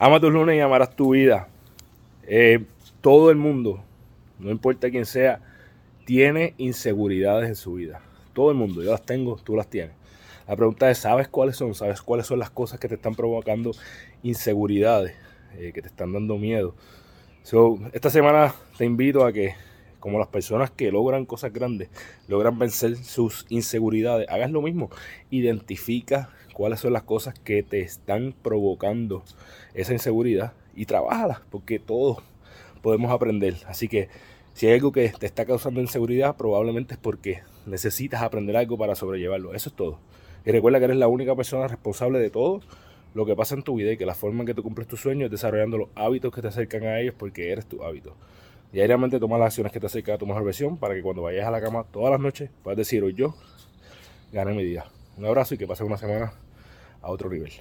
Ama tus lunes y amarás tu vida. Eh, todo el mundo, no importa quién sea, tiene inseguridades en su vida. Todo el mundo, yo las tengo, tú las tienes. La pregunta es, ¿sabes cuáles son? ¿Sabes cuáles son las cosas que te están provocando inseguridades, eh, que te están dando miedo? esta semana te invito a que, como las personas que logran cosas grandes, logran vencer sus inseguridades, hagas lo mismo. Identifica cuáles son las cosas que te están provocando esa inseguridad y trabajalas, porque todos podemos aprender. Así que si hay algo que te está causando inseguridad, probablemente es porque necesitas aprender algo para sobrellevarlo. Eso es todo. Y recuerda que eres la única persona responsable de todo lo que pasa en tu vida y que la forma en que tú cumples tus sueños es desarrollando los hábitos que te acercan a ellos porque eres tu hábito. Diariamente toma las acciones que te acercan a tu mejor versión para que cuando vayas a la cama todas las noches puedas decir hoy yo gané mi día. Un abrazo y que pases una semana a otro nivel.